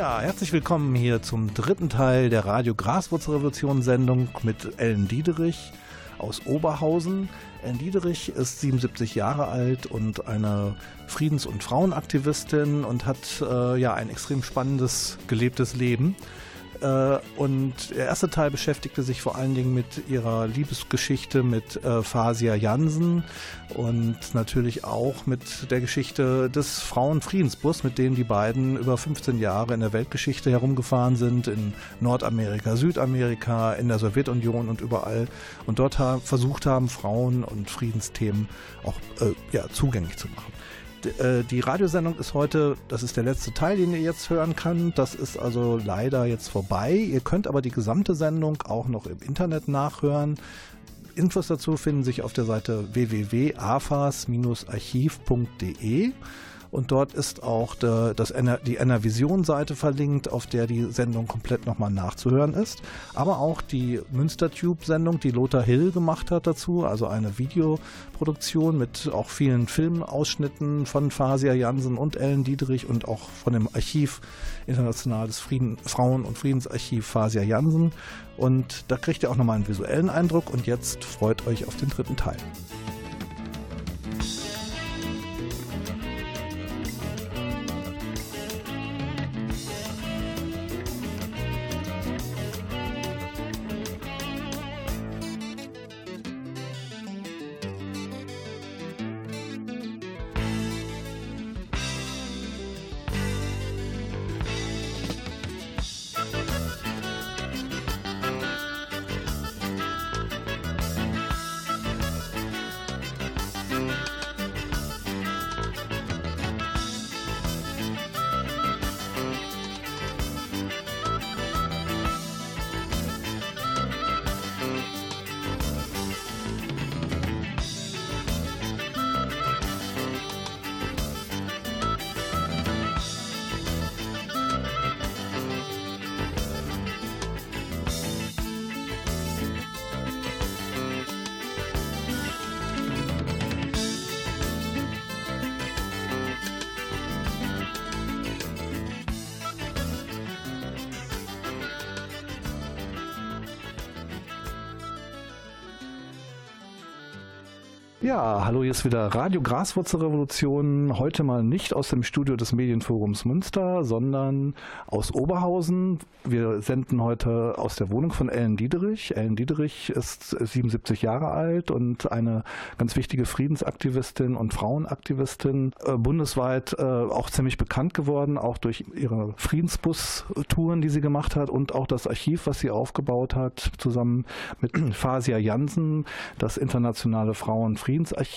Ja, herzlich willkommen hier zum dritten Teil der Radio Graswurzelrevolution Sendung mit Ellen Diederich aus Oberhausen. Ellen Diederich ist 77 Jahre alt und eine Friedens- und Frauenaktivistin und hat äh, ja ein extrem spannendes gelebtes Leben. Äh, und der erste Teil beschäftigte sich vor allen Dingen mit ihrer Liebesgeschichte mit äh, Fasia Jansen und natürlich auch mit der Geschichte des Frauenfriedensbus, mit dem die beiden über 15 Jahre in der Weltgeschichte herumgefahren sind, in Nordamerika, Südamerika, in der Sowjetunion und überall und dort versucht haben, Frauen und Friedensthemen auch äh, ja, zugänglich zu machen. Äh, die Radiosendung ist heute, das ist der letzte Teil, den ihr jetzt hören könnt. Das ist also leider jetzt vorbei. Ihr könnt aber die gesamte Sendung auch noch im Internet nachhören. Infos dazu finden sich auf der Seite www.afas-archiv.de. Und dort ist auch der, das, die Enervision-Seite verlinkt, auf der die Sendung komplett nochmal nachzuhören ist. Aber auch die Münstertube-Sendung, die Lothar Hill gemacht hat dazu, also eine Videoproduktion mit auch vielen Filmausschnitten von Fasia Jansen und Ellen Dietrich und auch von dem Archiv Internationales Frieden, Frauen- und Friedensarchiv Fasia Jansen. Und da kriegt ihr auch nochmal einen visuellen Eindruck. Und jetzt freut euch auf den dritten Teil. Hallo, hier ist wieder Radio Graswurzelrevolution. Heute mal nicht aus dem Studio des Medienforums Münster, sondern aus Oberhausen. Wir senden heute aus der Wohnung von Ellen Diederich. Ellen Diederich ist 77 Jahre alt und eine ganz wichtige Friedensaktivistin und Frauenaktivistin, äh, bundesweit äh, auch ziemlich bekannt geworden, auch durch ihre Friedensbus-Touren, die sie gemacht hat und auch das Archiv, was sie aufgebaut hat, zusammen mit Fasia Jansen, das internationale Frauen-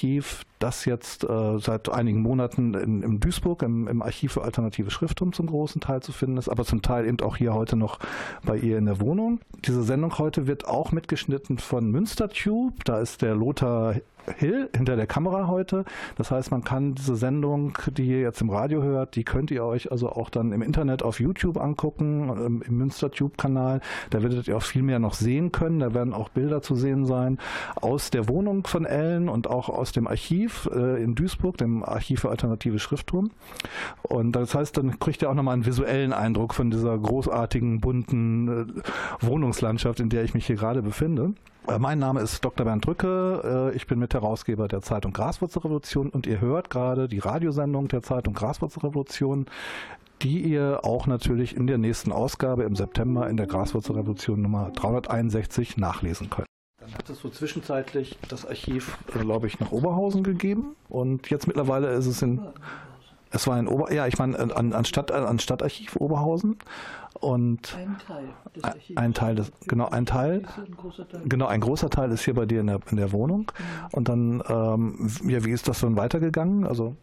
Friedensarchiv, das jetzt äh, seit einigen Monaten in, in Duisburg im, im, Archiv für alternative Schrifttum zum großen Teil zu finden ist, aber zum Teil eben auch hier heute noch bei ihr in der Wohnung. Diese Sendung heute wird auch mitgeschnitten von Münstertube. Da ist der Lothar Hill hinter der Kamera heute. Das heißt, man kann diese Sendung, die ihr jetzt im Radio hört, die könnt ihr euch also auch dann im Internet auf YouTube angucken, ähm, im Münster-Tube-Kanal. Da werdet ihr auch viel mehr noch sehen können. Da werden auch Bilder zu sehen sein aus der Wohnung von Ellen und auch aus dem Archiv äh, in Duisburg, dem Archiv für alternative Schriftturm. Und das heißt, dann kriegt ihr auch nochmal einen visuellen Eindruck von dieser großartigen, bunten äh, Wohnungslandschaft, in der ich mich hier gerade befinde. Äh, mein Name ist Dr. Bernd Drücke. Äh, ich bin Mitherausgeber der Zeitung Graswurzelrevolution und ihr hört gerade die Radiosendung der Zeitung Graswurzelrevolution, die ihr auch natürlich in der nächsten Ausgabe im September in der Graswurzelrevolution Nummer 361 nachlesen könnt. Dann hat es so zwischenzeitlich das Archiv, äh, glaube ich, nach Oberhausen gegeben und jetzt mittlerweile ist es in es war in Ober, ja, ich meine an, an, Stadt, an Stadtarchiv Oberhausen und ein Teil des Archivs. Ein Teil des, genau ein Teil, ein genau ein großer Teil ist hier bei dir in der, in der Wohnung. Mhm. Und dann, ähm, ja, wie ist das dann weitergegangen? Also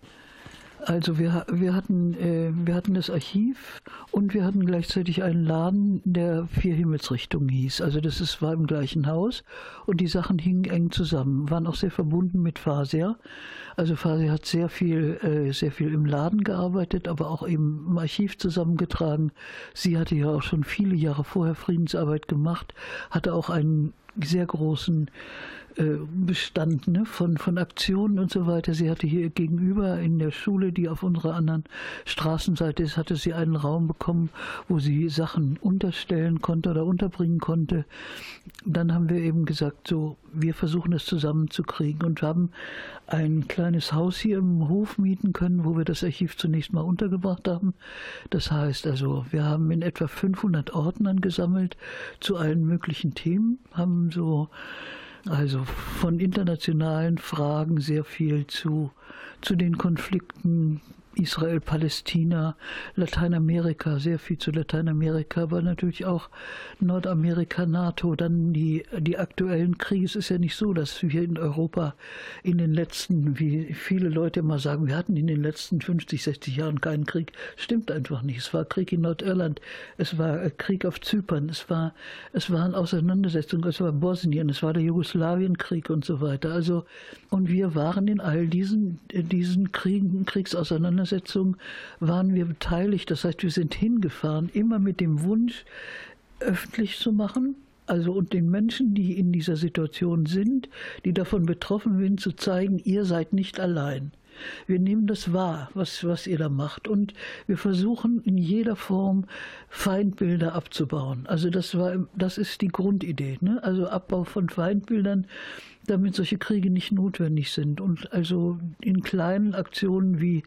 Also wir, wir, hatten, äh, wir hatten das Archiv und wir hatten gleichzeitig einen Laden, der Vier Himmelsrichtungen hieß. Also das ist, war im gleichen Haus und die Sachen hingen eng zusammen, waren auch sehr verbunden mit Fasia. Also Fasia hat sehr viel, äh, sehr viel im Laden gearbeitet, aber auch eben im Archiv zusammengetragen. Sie hatte ja auch schon viele Jahre vorher Friedensarbeit gemacht, hatte auch einen sehr großen Bestand ne, von, von Aktionen und so weiter. Sie hatte hier gegenüber in der Schule, die auf unserer anderen Straßenseite ist, hatte sie einen Raum bekommen, wo sie Sachen unterstellen konnte oder unterbringen konnte. Dann haben wir eben gesagt, so, wir versuchen es zusammenzukriegen und haben ein kleines Haus hier im Hof mieten können, wo wir das Archiv zunächst mal untergebracht haben. Das heißt also, wir haben in etwa 500 Ordnern gesammelt zu allen möglichen Themen, haben so also von internationalen Fragen sehr viel zu, zu den Konflikten Israel, Palästina, Lateinamerika, sehr viel zu Lateinamerika, aber natürlich auch Nordamerika, NATO, dann die, die aktuellen Kriege. Es ist ja nicht so, dass wir in Europa in den letzten, wie viele Leute immer sagen, wir hatten in den letzten 50, 60 Jahren keinen Krieg. Stimmt einfach nicht. Es war Krieg in Nordirland, es war äh, Krieg auf Zypern, es war, es waren Auseinandersetzungen, es war Bosnien, es war der Jugoslawienkrieg und so weiter. Also, und wir waren in all diesen, diesen Kriegen, Kriegsauseinandersetzungen Auseinandersetzung waren wir beteiligt. Das heißt, wir sind hingefahren, immer mit dem Wunsch, öffentlich zu machen, also und den Menschen, die in dieser Situation sind, die davon betroffen sind, zu zeigen, ihr seid nicht allein. Wir nehmen das wahr, was, was ihr da macht. Und wir versuchen in jeder Form Feindbilder abzubauen. Also das war, das ist die Grundidee. Ne? Also Abbau von Feindbildern, damit solche Kriege nicht notwendig sind. Und also in kleinen Aktionen wie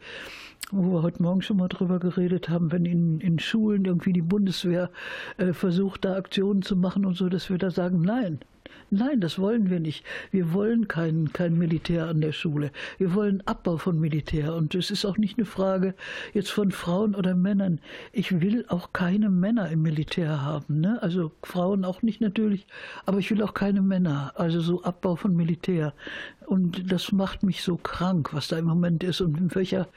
wo wir heute Morgen schon mal drüber geredet haben, wenn in, in Schulen irgendwie die Bundeswehr äh, versucht, da Aktionen zu machen und so, dass wir da sagen, nein, Nein, das wollen wir nicht. Wir wollen kein, kein Militär an der Schule. Wir wollen Abbau von Militär. Und es ist auch nicht eine Frage jetzt von Frauen oder Männern. Ich will auch keine Männer im Militär haben. Ne? Also Frauen auch nicht natürlich, aber ich will auch keine Männer. Also so Abbau von Militär. Und das macht mich so krank, was da im Moment ist und in welcher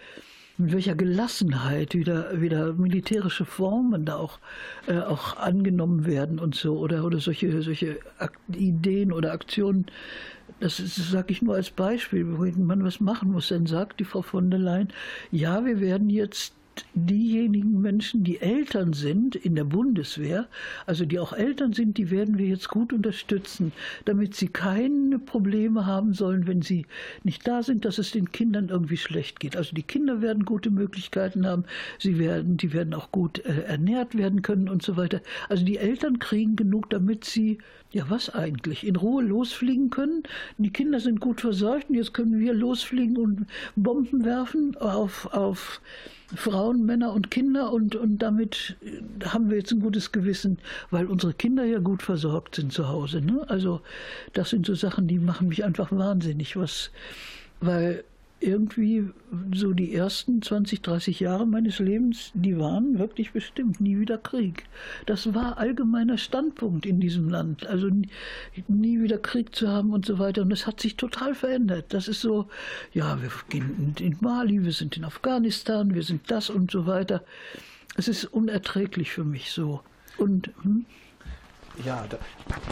mit welcher Gelassenheit wieder, wieder militärische Formen da auch, äh, auch angenommen werden und so oder, oder solche, solche Ideen oder Aktionen. Das, das sage ich nur als Beispiel, wo man was machen muss. Dann sagt die Frau von der Leyen, ja, wir werden jetzt diejenigen Menschen, die Eltern sind in der Bundeswehr, also die auch Eltern sind, die werden wir jetzt gut unterstützen, damit sie keine Probleme haben sollen, wenn sie nicht da sind, dass es den Kindern irgendwie schlecht geht. Also die Kinder werden gute Möglichkeiten haben, sie werden, die werden auch gut äh, ernährt werden können und so weiter. Also die Eltern kriegen genug, damit sie ja, was eigentlich? In Ruhe losfliegen können? Die Kinder sind gut versorgt und jetzt können wir losfliegen und Bomben werfen auf, auf Frauen, Männer und Kinder und, und damit haben wir jetzt ein gutes Gewissen, weil unsere Kinder ja gut versorgt sind zu Hause. Ne? Also das sind so Sachen, die machen mich einfach wahnsinnig, was, weil irgendwie so die ersten 20, 30 Jahre meines Lebens, die waren wirklich bestimmt nie wieder Krieg. Das war allgemeiner Standpunkt in diesem Land. Also nie, wieder Krieg zu haben und so weiter. Und das hat sich total verändert. Das ist so, ja, wir gehen in Mali, wir sind in Afghanistan, wir sind das und so weiter. Es ist unerträglich für mich so. Und hm? Ja, da,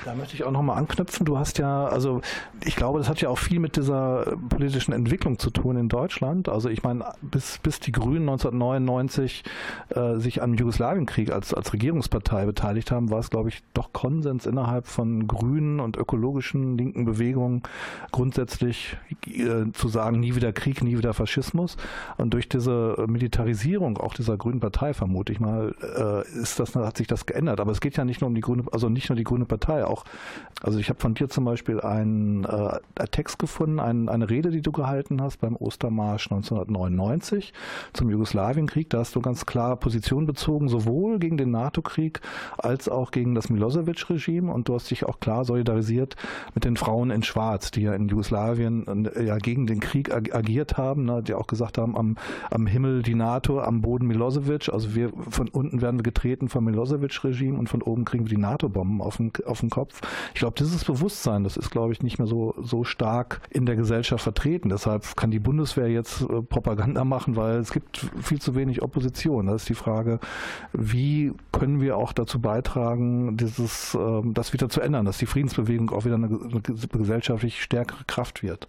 da möchte ich auch nochmal anknüpfen. Du hast ja, also ich glaube, das hat ja auch viel mit dieser politischen Entwicklung zu tun in Deutschland. Also ich meine, bis, bis die Grünen 1999 äh, sich am Jugoslawienkrieg als, als Regierungspartei beteiligt haben, war es, glaube ich, doch Konsens innerhalb von grünen und ökologischen linken Bewegungen grundsätzlich äh, zu sagen, nie wieder Krieg, nie wieder Faschismus. Und durch diese Militarisierung auch dieser grünen Partei, vermute ich mal, äh, ist das, hat sich das geändert. Aber es geht ja nicht nur um die grüne, also nicht nur die Grüne Partei, auch, also ich habe von dir zum Beispiel einen äh, Text gefunden, ein, eine Rede, die du gehalten hast beim Ostermarsch 1999 zum Jugoslawienkrieg. Da hast du ganz klar Position bezogen, sowohl gegen den NATO-Krieg als auch gegen das Milosevic-Regime. Und du hast dich auch klar solidarisiert mit den Frauen in Schwarz, die ja in Jugoslawien äh, ja gegen den Krieg ag agiert haben, ne, die auch gesagt haben, am, am Himmel die NATO, am Boden Milosevic, also wir von unten werden wir getreten vom Milosevic-Regime und von oben kriegen wir die NATO-Bomben bekommen auf den, auf den Kopf. Ich glaube, dieses Bewusstsein, das ist, glaube ich, nicht mehr so, so stark in der Gesellschaft vertreten. Deshalb kann die Bundeswehr jetzt äh, Propaganda machen, weil es gibt viel zu wenig Opposition. Das ist die Frage, wie können wir auch dazu beitragen, dieses, ähm, das wieder zu ändern, dass die Friedensbewegung auch wieder eine, eine gesellschaftlich stärkere Kraft wird.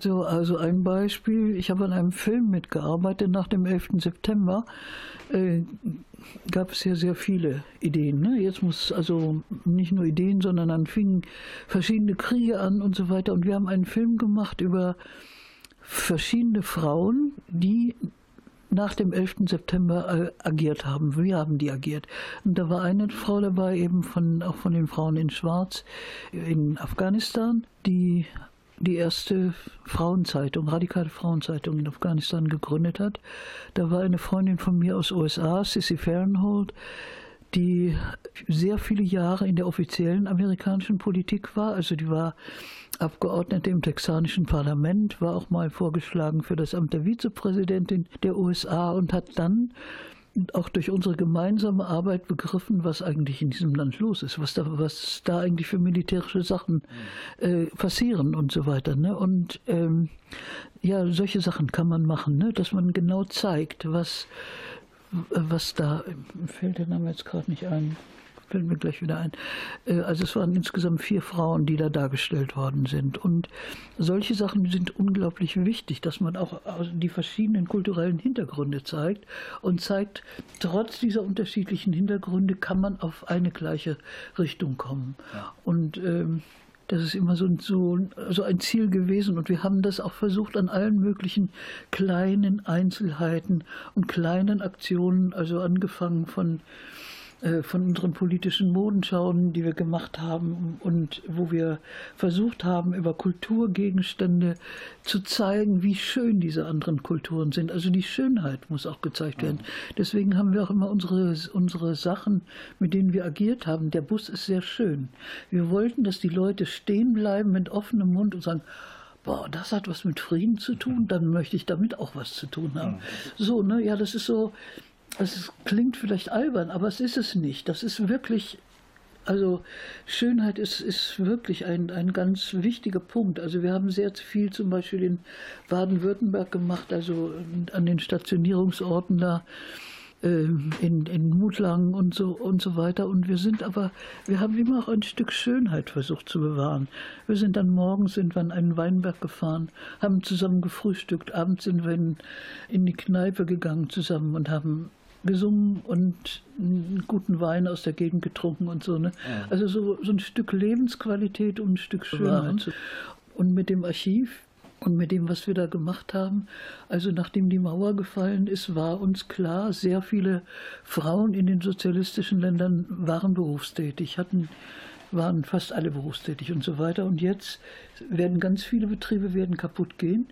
So, also ein Beispiel, ich habe an einem Film mitgearbeitet nach dem 11. September. Äh, gab es ja sehr viele Ideen. Ne? Jetzt muss also nicht nur Ideen, sondern dann fingen verschiedene Kriege an und so weiter. Und wir haben einen Film gemacht über verschiedene Frauen, die nach dem 11. September äh, agiert haben. Wir haben die agiert. Und da war eine Frau dabei, eben von, auch von den Frauen in Schwarz in Afghanistan, die die erste Frauenzeitung, radikale Frauenzeitung in Afghanistan gegründet hat. Da war eine Freundin von mir aus USA, Sissy Fahrenhold, die sehr viele Jahre in der offiziellen amerikanischen Politik war. Also die war Abgeordnete im texanischen Parlament, war auch mal vorgeschlagen für das Amt der Vizepräsidentin der USA und hat dann auch durch unsere gemeinsame Arbeit begriffen, was eigentlich in diesem Land los ist, was da, was da eigentlich für militärische Sachen äh, passieren und so weiter. Ne? Und ähm, ja, solche Sachen kann man machen, ne? dass man genau zeigt, was, was da, fällt der Name jetzt gerade nicht ein, fällt mir gleich wieder ein. Äh, also es waren insgesamt vier Frauen, die da dargestellt worden sind. Und solche Sachen sind unglaublich wichtig, dass man auch die verschiedenen kulturellen Hintergründe zeigt und zeigt, trotz dieser unterschiedlichen Hintergründe kann man auf eine gleiche Richtung kommen. Ja. Und ähm, das ist immer so, so, so ein Ziel gewesen. Und wir haben das auch versucht an allen möglichen kleinen Einzelheiten und kleinen Aktionen, also angefangen von äh, von unseren politischen Modenschauen, die wir gemacht haben und wo wir versucht haben, über Kulturgegenstände zu zeigen, wie schön diese anderen Kulturen sind. Also die Schönheit muss auch gezeigt werden. Deswegen haben wir auch immer unsere, unsere Sachen, mit denen wir agiert haben. Der Bus ist sehr schön. Wir wollten, dass die Leute stehen bleiben mit offenem Mund und sagen, boah, das hat was mit Frieden zu tun, dann möchte ich damit auch was zu tun haben. So, ne, ja, das ist so, es klingt vielleicht albern, aber es ist es nicht. Das ist wirklich, also Schönheit ist, ist wirklich ein, ein ganz wichtiger Punkt. Also wir haben sehr viel zum Beispiel in Baden-Württemberg gemacht, also an den Stationierungsorten da ähm, in, in Mutlangen und so und so weiter. Und wir sind aber, wir haben immer auch ein Stück Schönheit versucht zu bewahren. Wir sind dann morgens sind wir an einen Weinberg gefahren, haben zusammen gefrühstückt, abends sind wir in, in die Kneipe gegangen zusammen und haben gesungen und einen guten Wein aus der Gegend getrunken und so. Ne? Ja. Also so, so ein Stück Lebensqualität und ein Stück Schönheit. Und mit dem Archiv und mit dem, was wir da gemacht haben, also nachdem die Mauer gefallen ist, war uns klar, sehr viele Frauen in den sozialistischen Ländern waren berufstätig, hatten waren fast alle berufstätig und so weiter. Und jetzt werden ganz viele Betriebe werden kaputt gehen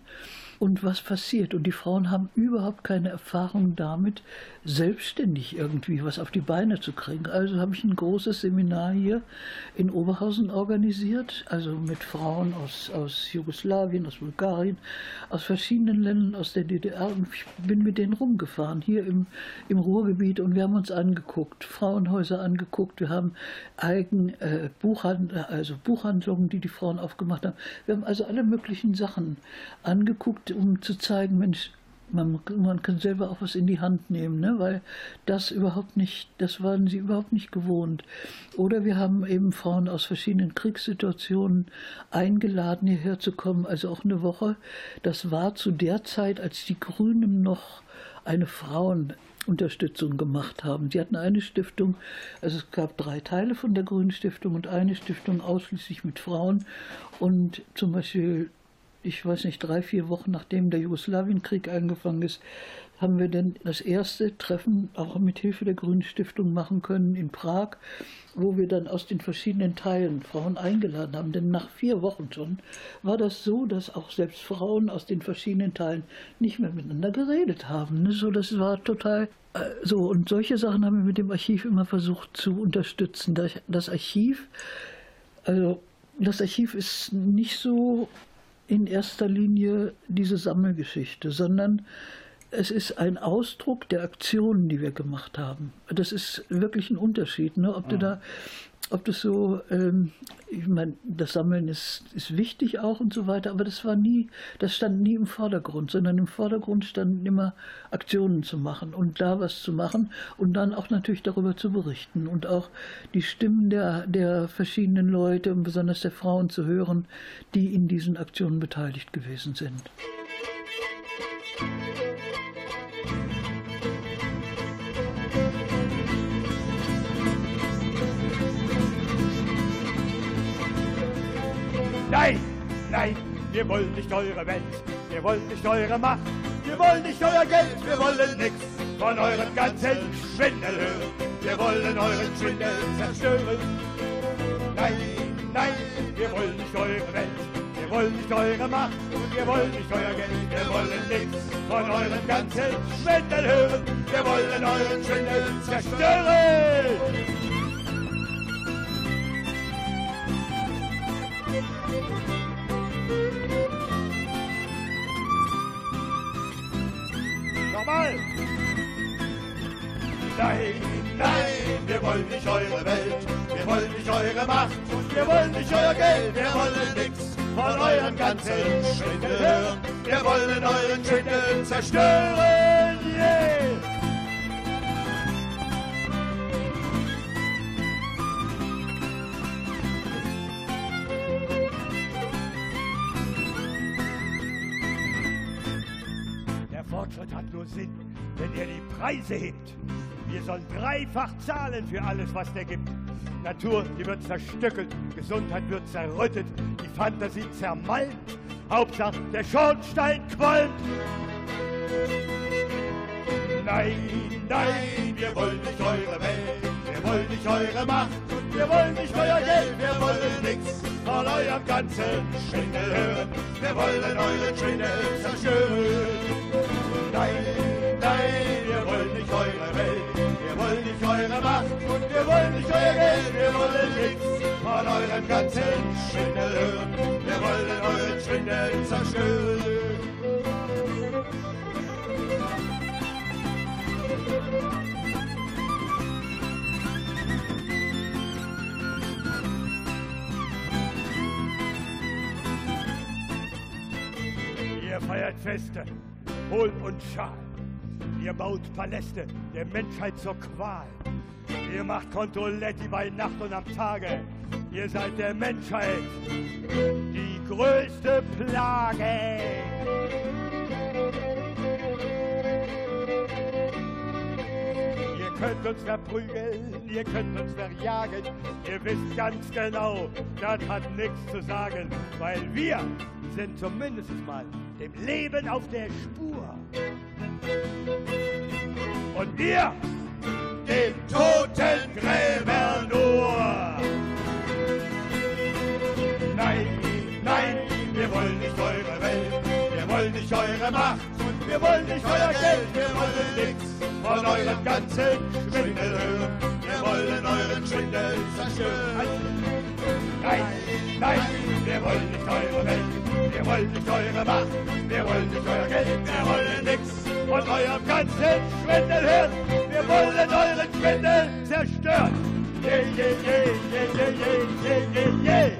und was passiert. Und die Frauen haben überhaupt keine Erfahrung damit, selbstständig irgendwie was auf die Beine zu kriegen. Also habe ich ein großes Seminar hier in Oberhausen organisiert, also mit Frauen aus, aus Jugoslawien, aus Bulgarien, aus verschiedenen Ländern, aus der DDR. Und ich bin mit denen rumgefahren, hier im, im Ruhrgebiet. Und wir haben uns angeguckt, Frauenhäuser angeguckt. Wir haben eigen äh, Buchhand also Buchhandlungen, die die Frauen aufgemacht haben. Wir haben also alle möglichen Sachen angeguckt um zu zeigen, Mensch, man, man, kann selber auch was in die Hand nehmen, ne? weil das überhaupt nicht, das waren sie überhaupt nicht gewohnt. Oder wir haben eben Frauen aus verschiedenen Kriegssituationen eingeladen, hierher zu kommen, also auch eine Woche. Das war zu der Zeit, als die Grünen noch eine Frauenunterstützung gemacht haben. Sie hatten eine Stiftung, also es gab drei Teile von der Grünen Stiftung und eine Stiftung ausschließlich mit Frauen. Und zum Beispiel ich weiß nicht, drei, vier Wochen nachdem der Jugoslawienkrieg angefangen ist, haben wir dann das erste Treffen auch mit Hilfe der Grünen Stiftung machen können in Prag, wo wir dann aus den verschiedenen Teilen Frauen eingeladen haben. Denn nach vier Wochen schon war das so, dass auch selbst Frauen aus den verschiedenen Teilen nicht mehr miteinander geredet haben. Ne? So, das war total äh, so. Und solche Sachen haben wir mit dem Archiv immer versucht zu unterstützen. Das Archiv, also das Archiv ist nicht so in erster Linie diese Sammelgeschichte, sondern es ist ein Ausdruck der Aktionen, die wir gemacht haben. Das ist wirklich ein Unterschied, ne? ob du da ob das so, ähm, ich meine, das Sammeln ist, ist wichtig auch und so weiter, aber das war nie, das stand nie im Vordergrund, sondern im Vordergrund standen immer Aktionen zu machen und da was zu machen und dann auch natürlich darüber zu berichten und auch die Stimmen der, der verschiedenen Leute und besonders der Frauen zu hören, die in diesen Aktionen beteiligt gewesen sind. Nein, nein, wir wollen nicht eure Welt, wir wollen nicht eure Macht, wir wollen nicht euer Geld, wir wollen nichts von eurem ganzen Schwindel hören. Wir wollen euren Schwindel zerstören. Nein, nein, wir wollen nicht eure Welt, wir wollen nicht eure Macht wir wollen nicht euer Geld, wir wollen nichts von eurem ganzen Schwindel hören. Wir wollen euren Schwindel zerstören. Nochmal! Nein, nein, wir wollen nicht eure Welt, wir wollen nicht eure Macht wir wollen nicht euer Geld, wir wollen nichts von eurem ganzen Schwindel. Wir wollen euren Schwindel zerstören, yeah! Sinn, wenn er die Preise hebt. Wir sollen dreifach zahlen für alles, was der gibt. Natur, die wird zerstückelt, Gesundheit wird zerrüttet, die Fantasie zermalmt. Hauptsache, der Schornstein qualmt. Nein, nein, wir wollen nicht eure Welt, wir wollen nicht eure Macht und wir wollen nicht euer Geld, wir wollen nichts von eurem ganzen Schwindel hören. Wir wollen euren Schwindel zerstören. Nein, nein, wir wollen nicht eure Welt, wir wollen nicht eure Macht und wir wollen nicht euer Geld, wir wollen nichts von eurem ganzen Schwindel hören. Wir wollen euren Schwindel zerstören. Ihr feiert Feste, Hohl und Schal. Ihr baut Paläste der Menschheit zur Qual. Ihr macht Contoletti bei Nacht und am Tage. Ihr seid der Menschheit die größte Plage. Ihr könnt uns verprügeln, ihr könnt uns verjagen. Ihr wisst ganz genau, das hat nichts zu sagen, weil wir sind zumindest mal dem Leben auf der Spur. Und ihr dem Totengräber nur. Nein, nein, wir wollen nicht eure Welt, wir wollen nicht eure Macht und wir wollen nicht euer Geld, wir wollen nichts von eurem ganzen Schwindel hören. Wir wollen euren Schwindel zerstören. Nein, nein, wir wollen nicht eure Welt, wir wollen nicht eure Macht, wir wollen nicht euer Geld, wir wollen nichts von eurem ganzen Schwindel hören. Wir wollen euren Schwindel zerstören. Yeah, yeah, yeah, yeah, yeah, yeah, yeah,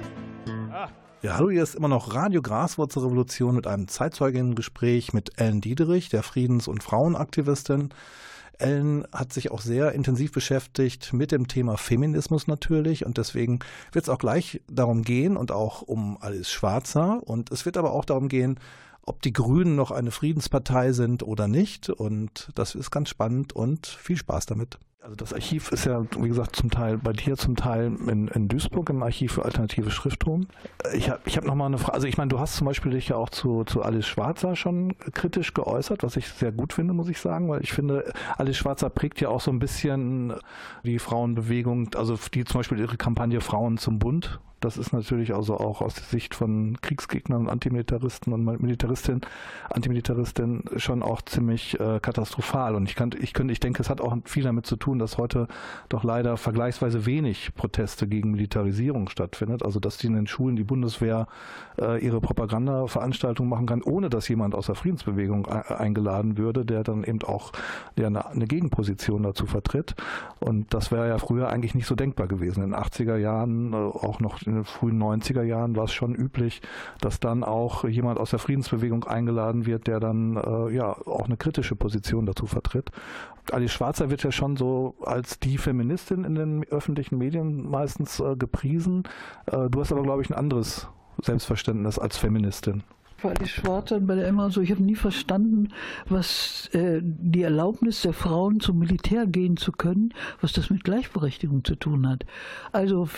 yeah. Ah. Ja, hallo, hier ist immer noch Radio Graswurzelrevolution mit einem Zeitzeuginnengespräch mit Ellen Diederich, der Friedens- und Frauenaktivistin. Ellen hat sich auch sehr intensiv beschäftigt mit dem Thema Feminismus natürlich und deswegen wird es auch gleich darum gehen und auch um Alice Schwarzer und es wird aber auch darum gehen, ob die Grünen noch eine Friedenspartei sind oder nicht und das ist ganz spannend und viel Spaß damit. Also das Archiv ist ja, wie gesagt, zum Teil bei dir, zum Teil in, in Duisburg im Archiv für alternative Schrifttum. Ich habe ich hab noch mal eine Frage. Also ich meine, du hast zum Beispiel dich ja auch zu, zu Alice Schwarzer schon kritisch geäußert, was ich sehr gut finde, muss ich sagen, weil ich finde, Alice Schwarzer prägt ja auch so ein bisschen die Frauenbewegung, also die zum Beispiel ihre Kampagne Frauen zum Bund Das ist natürlich also auch aus der Sicht von Kriegsgegnern und Antimilitaristen und Militaristinnen, Antimilitaristinnen schon auch ziemlich äh, katastrophal. Und ich kann, ich könnte, ich denke, es hat auch viel damit zu tun, dass heute doch leider vergleichsweise wenig Proteste gegen Militarisierung stattfindet. Also dass die in den Schulen die Bundeswehr äh, ihre Propagandaveranstaltung machen kann, ohne dass jemand aus der Friedensbewegung e eingeladen würde, der dann eben auch der eine, eine Gegenposition dazu vertritt. Und das wäre ja früher eigentlich nicht so denkbar gewesen. In den 80er Jahren, äh, auch noch in den frühen 90er Jahren war es schon üblich, dass dann auch jemand aus der Friedensbewegung eingeladen wird, der dann äh, ja auch eine kritische Position dazu vertritt. Alice Schwarzer wird ja schon so als die Feministin in den öffentlichen Medien meistens äh, gepriesen. Äh, du hast aber, glaube ich, ein anderes Selbstverständnis als Feministin bei Alice Schwarzer und bei der Emma so, ich habe nie verstanden, was äh, die Erlaubnis der Frauen zum Militär gehen zu können, was das mit Gleichberechtigung zu tun hat. Also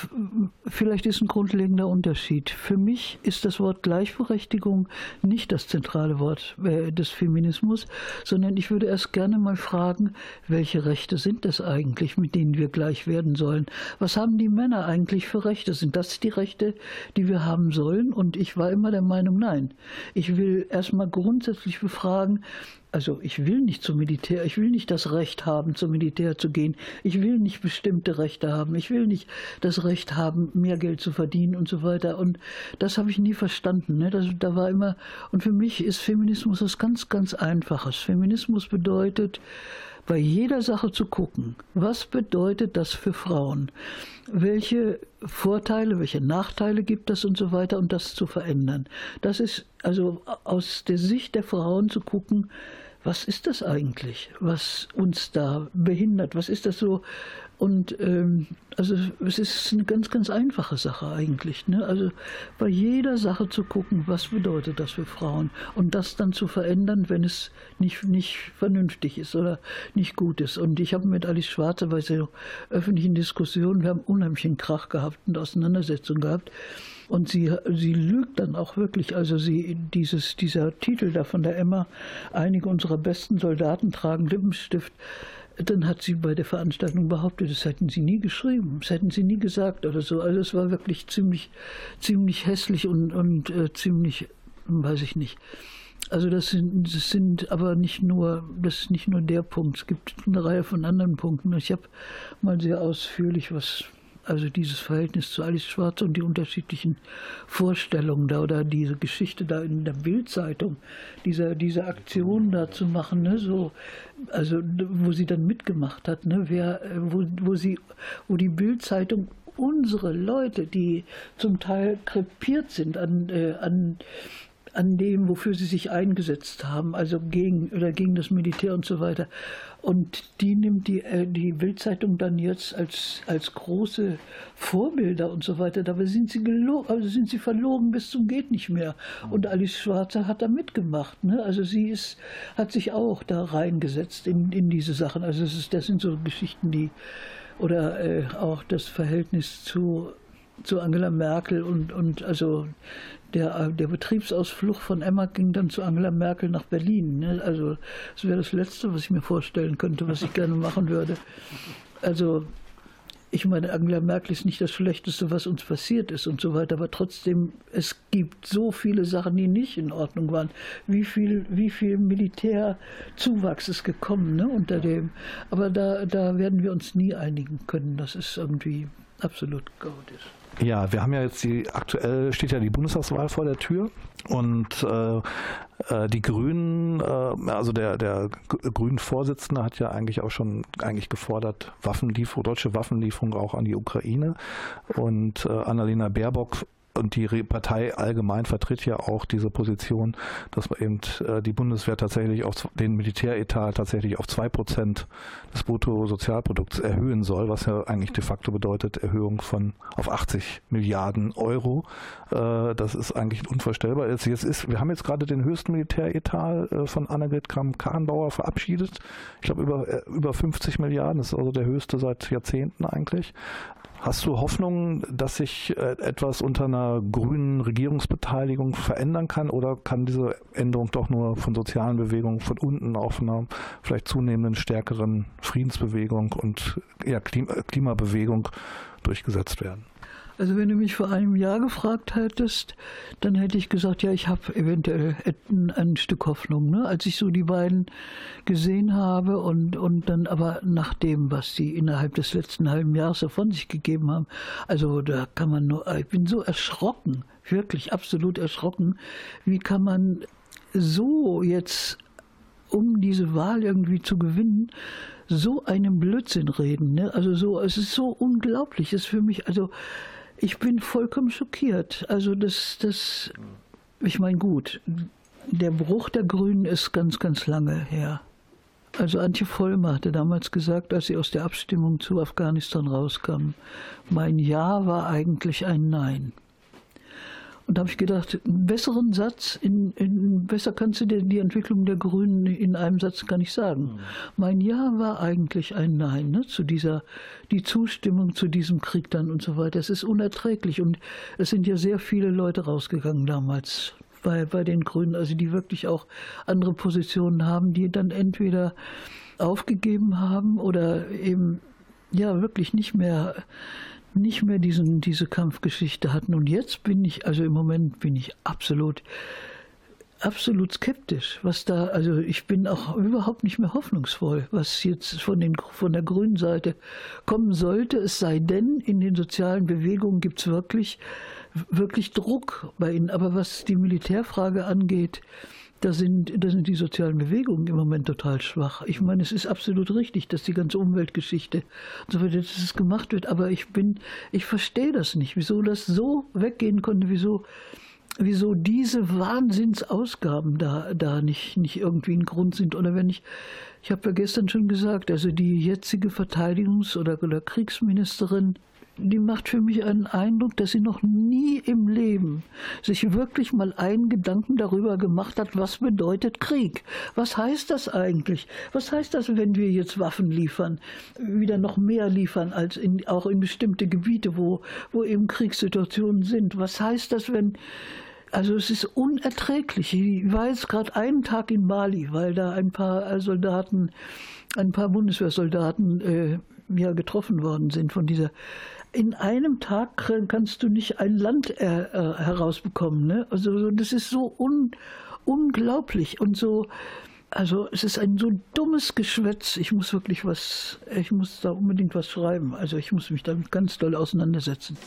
vielleicht ist ein grundlegender Unterschied. Für mich ist das Wort Gleichberechtigung nicht das zentrale Wort äh, des Feminismus, sondern ich würde erst gerne mal fragen, welche Rechte sind das eigentlich, mit denen wir gleich werden sollen? Was haben die Männer eigentlich für Rechte? Sind das die Rechte, die wir haben sollen? Und ich war immer der Meinung, nein. Ich will erstmal grundsätzlich befragen, also ich will nicht zum Militär, ich will nicht das Recht haben, zum Militär zu gehen. Ich will nicht bestimmte Rechte haben. Ich will nicht das Recht haben, mehr Geld zu verdienen und so weiter. Und das habe ich nie verstanden. Ne? Das, da war immer, und für mich ist Feminismus was ganz, ganz Einfaches. Feminismus bedeutet, bei jeder Sache zu gucken, was bedeutet das für Frauen? Welche Vorteile, welche Nachteile gibt es und so weiter und das zu verändern. Das ist also aus der Sicht der Frauen zu gucken, was ist das eigentlich, was uns da behindert? Was ist das so und ähm, also es ist eine ganz, ganz einfache Sache eigentlich. Ne? Also bei jeder Sache zu gucken, was bedeutet das für Frauen und das dann zu verändern, wenn es nicht, nicht vernünftig ist oder nicht gut ist. Und ich habe mit Alice Schwarze bei so öffentlichen Diskussionen, wir haben unheimlichen Krach gehabt und Auseinandersetzungen gehabt. Und sie, sie lügt dann auch wirklich. Also sie, dieses, dieser Titel da von der Emma, einige unserer besten Soldaten tragen Lippenstift dann hat sie bei der Veranstaltung behauptet, das hätten sie nie geschrieben, das hätten sie nie gesagt oder so. Also es war wirklich ziemlich, ziemlich hässlich und, und äh, ziemlich, weiß ich nicht. Also das sind, das sind aber nicht nur, das ist nicht nur der Punkt. Es gibt eine Reihe von anderen Punkten. Ich habe mal sehr ausführlich was also dieses Verhältnis zu Alice Schwarz und die unterschiedlichen Vorstellungen da oder diese Geschichte da in der Bildzeitung, diese, diese Aktion da zu machen, ne, so, also wo sie dann mitgemacht hat, ne, wer, wo, wo sie, wo die Bildzeitung unsere Leute, die zum Teil krepiert sind an, äh, an an dem, wofür sie sich eingesetzt haben, also gegen oder gegen das Militär und so weiter. Und die nimmt die, äh, die Bildzeitung dann jetzt als, als große Vorbilder und so weiter. Dabei sind sie also sind sie verlogen bis zum geht nicht mehr. Und Alice Schwarzer hat da mitgemacht. Ne? Also sie ist, hat sich auch da reingesetzt in, in diese Sachen. Also das, ist, das sind so Geschichten, die oder äh, auch das Verhältnis zu zu Angela Merkel und, und also der, der Betriebsausflug von Emma ging dann zu Angela Merkel nach Berlin. Ne? Also das wäre das Letzte, was ich mir vorstellen könnte, was ich gerne machen würde. Also ich meine, Angela Merkel ist nicht das Schlechteste, was uns passiert ist und so weiter, aber trotzdem, es gibt so viele Sachen, die nicht in Ordnung waren. Wie viel, wie viel Militärzuwachs ist gekommen ne, unter dem. Aber da, da werden wir uns nie einigen können, dass es irgendwie absolut chaotisch. Ja, wir haben ja jetzt die aktuell steht ja die Bundestagswahl vor der Tür und äh, äh die Grünen, äh, also der der grünen Vorsitzende hat ja eigentlich auch schon eigentlich gefordert Waffenlieferung, deutsche Waffenlieferung auch an die Ukraine und äh, Annalena Baerbock und die Partei allgemein vertritt ja auch diese Position, dass man eben äh, die Bundeswehr tatsächlich auf den Militäretat tatsächlich auf zwei Prozent des Bruttosozialprodukts erhöhen soll, was ja eigentlich de facto bedeutet Erhöhung von auf 80 Milliarden Euro. Äh, das ist eigentlich unvorstellbar. Jetzt ist, wir haben jetzt gerade den höchsten Militäretat äh, von Annegret Kramp-Karrenbauer verabschiedet. Ich glaube über, über 50 Milliarden. Das ist also der höchste seit Jahrzehnten eigentlich. Hast du Hoffnung, dass sich äh, etwas unter einer grünen Regierungsbeteiligung verändern kann oder kann diese Änderung doch nur von sozialen Bewegungen von unten auf einer vielleicht zunehmenden stärkeren Friedensbewegung und ja, Klimabewegung durchgesetzt werden? Also wenn du mich vor einem Jahr gefragt hättest, dann hätte ich gesagt, ja, ich habe eventuell ein, ein, Stück Hoffnung. Ne? Als ich so die beiden gesehen habe und, und dann aber nach dem, was sie innerhalb des letzten halben Jahres von sich gegeben haben, also da kann man nur, ich bin so erschrocken, wirklich absolut erschrocken, wie kann man so jetzt, um diese Wahl irgendwie zu gewinnen, so einen Blödsinn reden. Ne? Also so, es ist so unglaublich. Es ist für mich, also ich bin vollkommen schockiert. Also das, das, ich meine gut, der Bruch der Grünen ist ganz, ganz lange her. Also Antje Vollmer hatte damals gesagt, als sie aus der Abstimmung zu Afghanistan rauskam, mein Ja war eigentlich ein Nein. Und da habe ich gedacht, einen besseren Satz, in, in, besser kannst du dir die Entwicklung der Grünen in einem Satz gar nicht sagen. Mhm. Mein Ja war eigentlich ein Nein ne, zu dieser, die Zustimmung zu diesem Krieg dann und so weiter. Es ist unerträglich und es sind ja sehr viele Leute rausgegangen damals bei, bei den Grünen, also die wirklich auch andere Positionen haben, die dann entweder aufgegeben haben oder eben ja wirklich nicht mehr nicht mehr diesen, diese Kampfgeschichte hatten. Und jetzt bin ich, also im Moment bin ich absolut, absolut skeptisch, was da, also ich bin auch überhaupt nicht mehr hoffnungsvoll, was jetzt von, den, von der grünen Seite kommen sollte. Es sei denn, in den sozialen Bewegungen gibt es wirklich, wirklich Druck bei ihnen. Aber was die Militärfrage angeht, da sind, da sind die sozialen Bewegungen im Moment total schwach. Ich meine, es ist absolut richtig, dass die ganze Umweltgeschichte so weiter, dass es gemacht wird, aber ich bin, ich verstehe das nicht, wieso das so weggehen konnte, wieso, wieso diese Wahnsinnsausgaben da, da nicht, nicht irgendwie ein Grund sind. Oder wenn ich, ich habe ja gestern schon gesagt, also die jetzige Verteidigungs- oder, oder Kriegsministerin, die macht für mich einen Eindruck, dass sie noch nie im Leben sich wirklich mal einen Gedanken darüber gemacht hat, was bedeutet Krieg? Was heißt das eigentlich? Was heißt das, wenn wir jetzt Waffen liefern, wieder noch mehr liefern als in, auch in bestimmte Gebiete, wo, wo eben Kriegssituationen sind? Was heißt das, wenn also es ist unerträglich. Ich war jetzt gerade einen Tag in Mali, weil da ein paar Soldaten, ein paar Bundeswehrsoldaten äh, ja getroffen worden sind von dieser in einem Tag kannst du nicht ein Land äh, äh, herausbekommen. Ne? Also das ist so un, unglaublich und so. Also es ist ein so dummes Geschwätz. Ich muss wirklich was, ich muss da unbedingt was schreiben. Also ich muss mich damit ganz doll auseinandersetzen.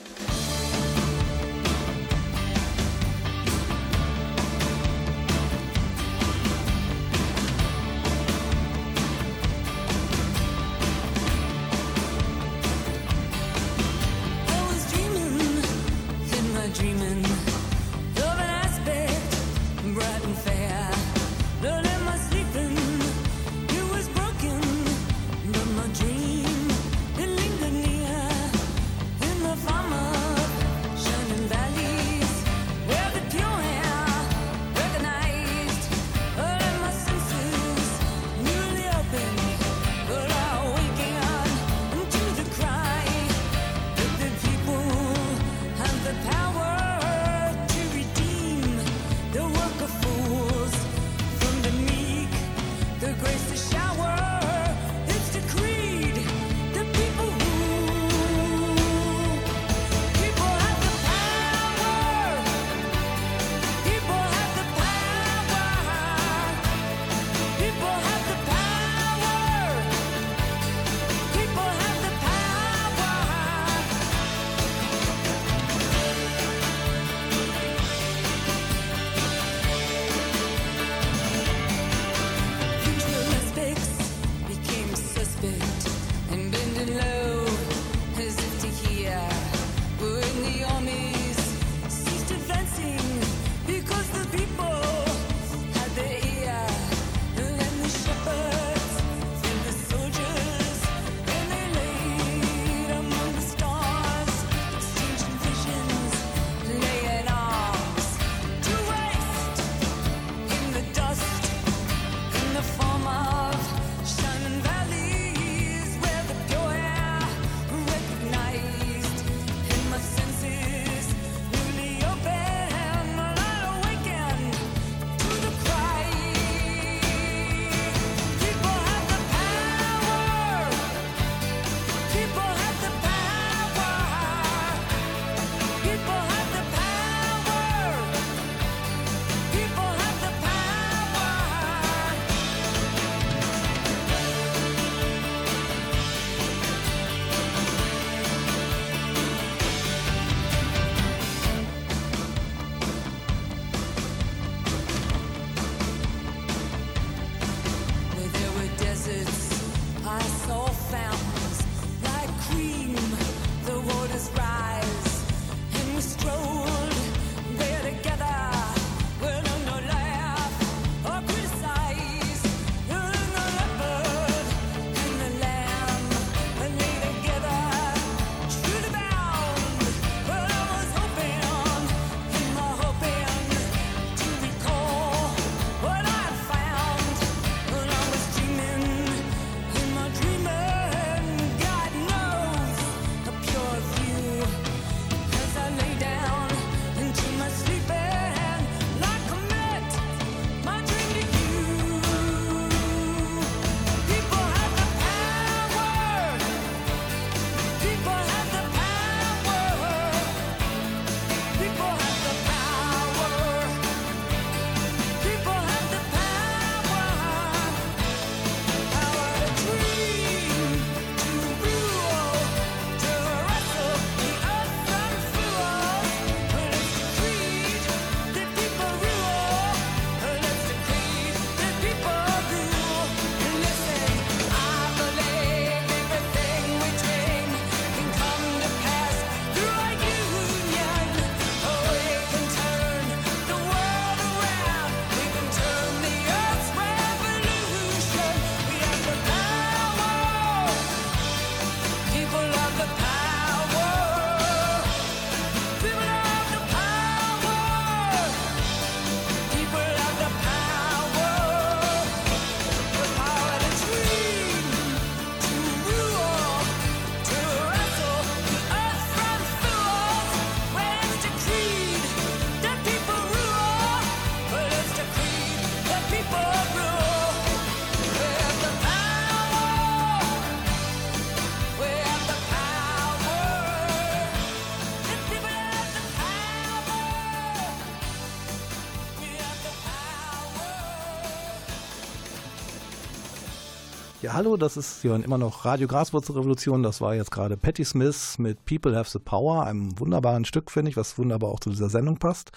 Hallo, das ist, hören immer noch Radio Graswurzelrevolution. Das war jetzt gerade Patti Smith mit People Have the Power, einem wunderbaren Stück, finde ich, was wunderbar auch zu dieser Sendung passt.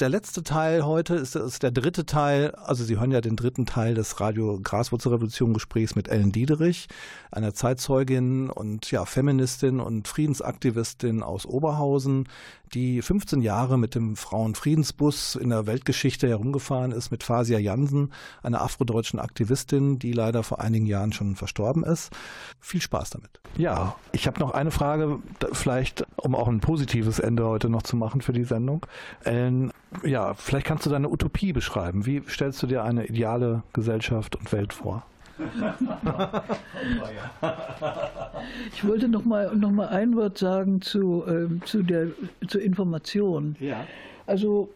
Der letzte Teil heute ist, ist, der dritte Teil, also Sie hören ja den dritten Teil des Radio Graswurzelrevolution Gesprächs mit Ellen Diederich, einer Zeitzeugin und ja, Feministin und Friedensaktivistin aus Oberhausen, die 15 Jahre mit dem Frauenfriedensbus in der Weltgeschichte herumgefahren ist mit Fasia Jansen, einer afrodeutschen Aktivistin, die leider vor einigen Jahren schon verstorben ist. Viel Spaß damit. Ja, ich habe noch eine Frage, vielleicht um auch ein positives Ende heute noch zu machen für die Sendung. Ellen, ja, vielleicht kannst du deine Utopie beschreiben. Wie stellst du dir eine ideale Gesellschaft und Welt vor? Ich wollte noch mal, noch mal ein Wort sagen zu, ähm, zu der zur Information. Ja. Also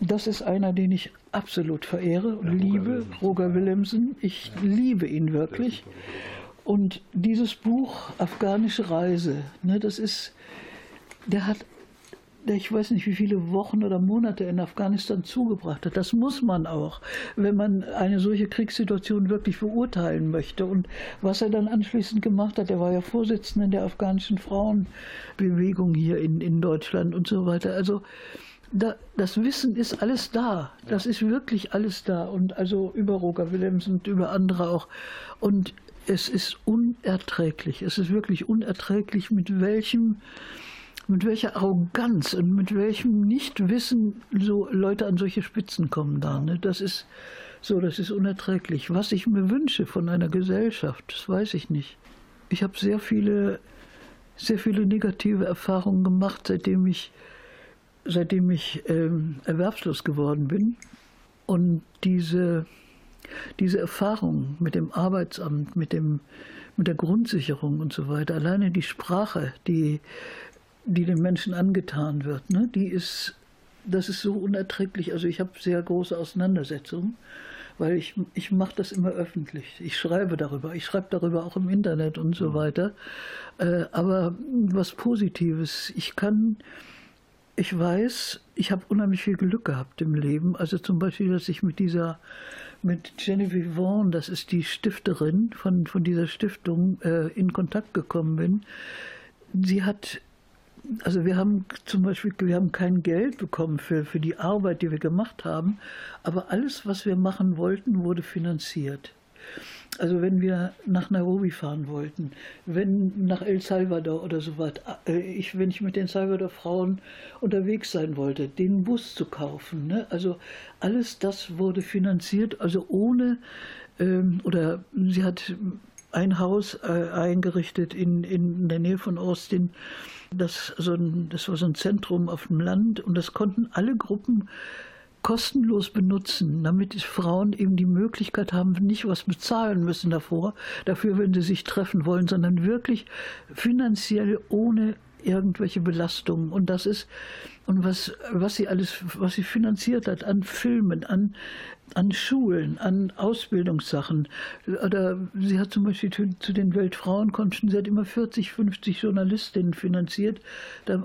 das ist einer, den ich absolut verehre und ja, liebe, Roger Willemsen. Ich ja. liebe ihn wirklich. Und dieses Buch Afghanische Reise, ne, das ist, der hat ich weiß nicht, wie viele Wochen oder Monate in Afghanistan zugebracht hat. Das muss man auch, wenn man eine solche Kriegssituation wirklich beurteilen möchte. Und was er dann anschließend gemacht hat, er war ja Vorsitzender der afghanischen Frauenbewegung hier in, in Deutschland und so weiter. Also da, das Wissen ist alles da. Das ist wirklich alles da. Und also über Roger Willems und über andere auch. Und es ist unerträglich. Es ist wirklich unerträglich, mit welchem mit welcher Arroganz und mit welchem Nichtwissen so Leute an solche Spitzen kommen da. Ne? Das ist so, das ist unerträglich. Was ich mir wünsche von einer Gesellschaft, das weiß ich nicht. Ich habe sehr viele, sehr viele negative Erfahrungen gemacht, seitdem ich, seitdem ich ähm, erwerbslos geworden bin. Und diese, diese Erfahrung mit dem Arbeitsamt, mit dem mit der Grundsicherung und so weiter, alleine die Sprache, die, die den Menschen angetan wird, ne, die ist, das ist so unerträglich. Also ich habe sehr große Auseinandersetzungen, weil ich, ich mache das immer öffentlich. Ich schreibe darüber, ich schreibe darüber auch im Internet und so mhm. weiter. Äh, aber was Positives, ich kann, ich weiß, ich habe unheimlich viel Glück gehabt im Leben. Also zum Beispiel, dass ich mit dieser mit Genevieve Vaughan, das ist die Stifterin von, von dieser Stiftung, äh, in Kontakt gekommen bin. Sie hat also wir haben zum Beispiel, wir haben kein Geld bekommen für, für die Arbeit, die wir gemacht haben, aber alles, was wir machen wollten, wurde finanziert. Also wenn wir nach Nairobi fahren wollten, wenn nach El Salvador oder so was, äh, ich, wenn ich mit den Salvador Frauen unterwegs sein wollte, den Bus zu kaufen, ne? also alles das wurde finanziert, also ohne ähm, oder sie hat ein Haus äh, eingerichtet in, in der Nähe von Austin, das, so ein, das war so ein Zentrum auf dem Land und das konnten alle Gruppen kostenlos benutzen, damit die Frauen eben die Möglichkeit haben, nicht was bezahlen müssen davor, dafür, wenn sie sich treffen wollen, sondern wirklich finanziell ohne irgendwelche Belastungen. Und das ist, und was, was sie alles, was sie finanziert hat an Filmen, an, an Schulen, an Ausbildungssachen. Oder sie hat zum Beispiel zu den Weltfrauenkonsten, sie hat immer 40, 50 Journalistinnen finanziert,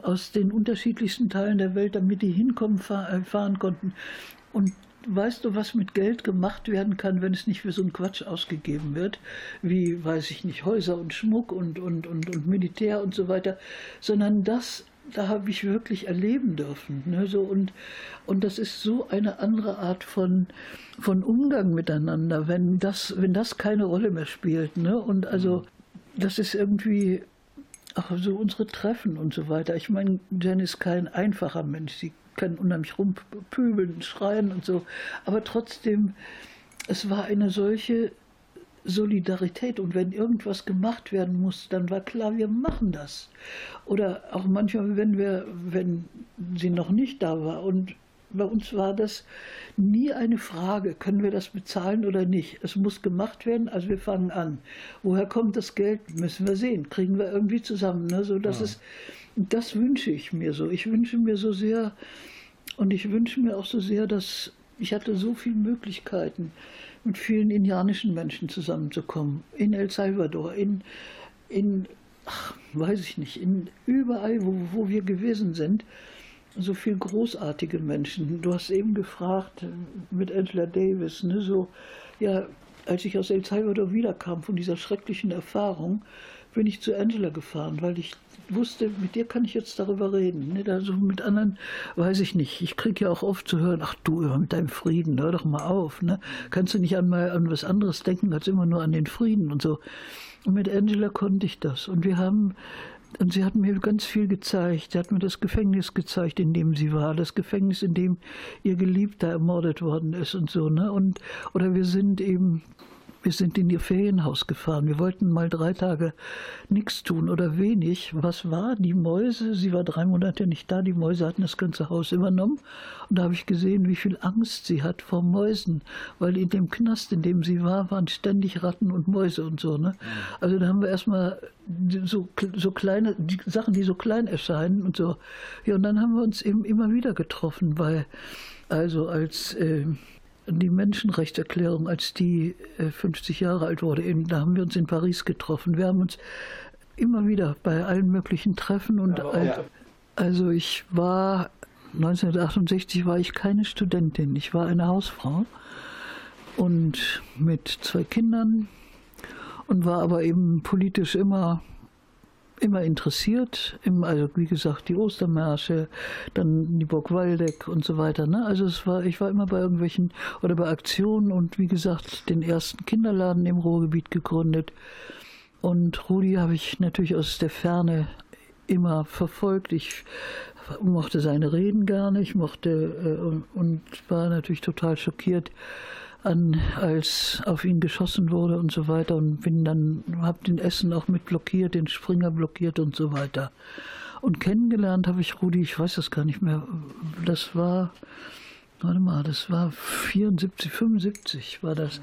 aus den unterschiedlichsten Teilen der Welt, damit die hinkommen, äh, fahren konnten. Und weißt du, was mit Geld gemacht werden kann, wenn es nicht für so einen Quatsch ausgegeben wird, wie, weiß ich nicht, Häuser und Schmuck und, und, und, und Militär und so weiter, sondern das, da habe ich wirklich erleben dürfen. Ne, so und, und das ist so eine andere Art von, von Umgang miteinander, wenn das, wenn das keine Rolle mehr spielt. Ne? Und also, das ist irgendwie auch so unsere Treffen und so weiter. Ich meine, Jen ist kein einfacher Mensch. Sie kann unheimlich rumpöbeln, schreien und so. Aber trotzdem, es war eine solche Solidarität. Und wenn irgendwas gemacht werden muss, dann war klar, wir machen das. Oder auch manchmal, wenn wir, wenn sie noch nicht da war und bei uns war das nie eine Frage, können wir das bezahlen oder nicht. Es muss gemacht werden, also wir fangen an. Woher kommt das Geld, müssen wir sehen, kriegen wir irgendwie zusammen. Ne? So, dass ja. es, das wünsche ich mir so. Ich wünsche mir so sehr, und ich wünsche mir auch so sehr, dass ich hatte so viele Möglichkeiten, mit vielen indianischen Menschen zusammenzukommen. In El Salvador, in, in ach, weiß ich nicht, in überall, wo, wo wir gewesen sind so viele großartige Menschen. Du hast eben gefragt mit Angela Davis, ne, so, ja, als ich aus El Salvador wiederkam von dieser schrecklichen Erfahrung, bin ich zu Angela gefahren, weil ich wusste, mit dir kann ich jetzt darüber reden. Also mit anderen weiß ich nicht. Ich kriege ja auch oft zu hören, ach du, mit deinem Frieden, hör doch mal auf. Ne? Kannst du nicht einmal an was anderes denken, als immer nur an den Frieden und so. Und mit Angela konnte ich das. Und wir haben und sie hat mir ganz viel gezeigt. Sie hat mir das Gefängnis gezeigt, in dem sie war, das Gefängnis, in dem ihr Geliebter ermordet worden ist und so. Ne? Und, oder wir sind eben wir sind in ihr Ferienhaus gefahren. Wir wollten mal drei Tage nichts tun oder wenig. Was war? Die Mäuse, sie war drei Monate nicht da, die Mäuse hatten das ganze Haus übernommen. Und da habe ich gesehen, wie viel Angst sie hat vor Mäusen, weil in dem Knast, in dem sie war, waren ständig Ratten und Mäuse und so. Ne? Also da haben wir erstmal so, so kleine, die Sachen, die so klein erscheinen und so. Ja, und dann haben wir uns eben immer wieder getroffen, weil also als äh, die Menschenrechtserklärung, als die 50 äh, Jahre alt wurde, da haben wir uns in Paris getroffen. Wir haben uns immer wieder bei allen möglichen Treffen und ja. also ich war 1968 war ich keine Studentin, ich war eine Hausfrau und mit zwei Kindern und war aber eben politisch immer immer interessiert. also wie gesagt, die Ostermärsche, dann die Burg Waldeck und so weiter. Ne? Also es war, ich war immer bei irgendwelchen oder bei Aktionen und wie gesagt, den ersten Kinderladen im Ruhrgebiet gegründet. Und Rudi habe ich natürlich aus der Ferne immer verfolgt. Ich mochte seine Reden gar nicht, mochte äh, und war natürlich total schockiert, an, als auf ihn geschossen wurde und so weiter und bin dann, habe den Essen auch mit blockiert, den Springer blockiert und so weiter. Und kennengelernt habe ich Rudi, ich weiß das gar nicht mehr, das war, warte mal, das war 74, 75 war das.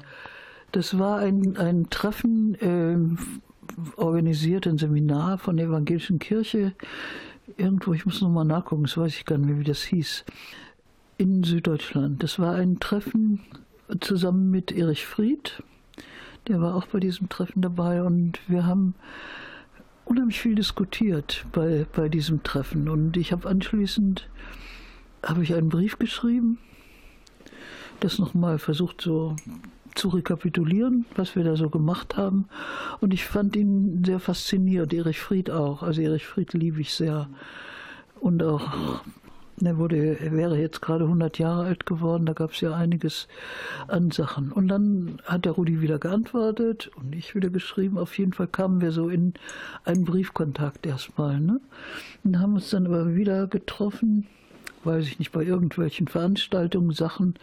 Das war ein, ein Treffen, äh, organisiert, ein Seminar von der Evangelischen Kirche, irgendwo, ich muss nochmal nachgucken, das weiß ich gar nicht mehr, wie das hieß, in Süddeutschland. Das war ein Treffen zusammen mit Erich Fried. Der war auch bei diesem Treffen dabei und wir haben unheimlich viel diskutiert bei, bei diesem Treffen. Und ich habe anschließend habe ich einen Brief geschrieben, das nochmal versucht so zu rekapitulieren, was wir da so gemacht haben. Und ich fand ihn sehr faszinierend, Erich Fried auch. Also Erich Fried liebe ich sehr. Und auch er, wurde, er wäre jetzt gerade 100 Jahre alt geworden, da gab es ja einiges an Sachen. Und dann hat der Rudi wieder geantwortet und ich wieder geschrieben. Auf jeden Fall kamen wir so in einen Briefkontakt erstmal. Ne? Und haben uns dann aber wieder getroffen, weiß ich nicht, bei irgendwelchen Veranstaltungen, Sachen.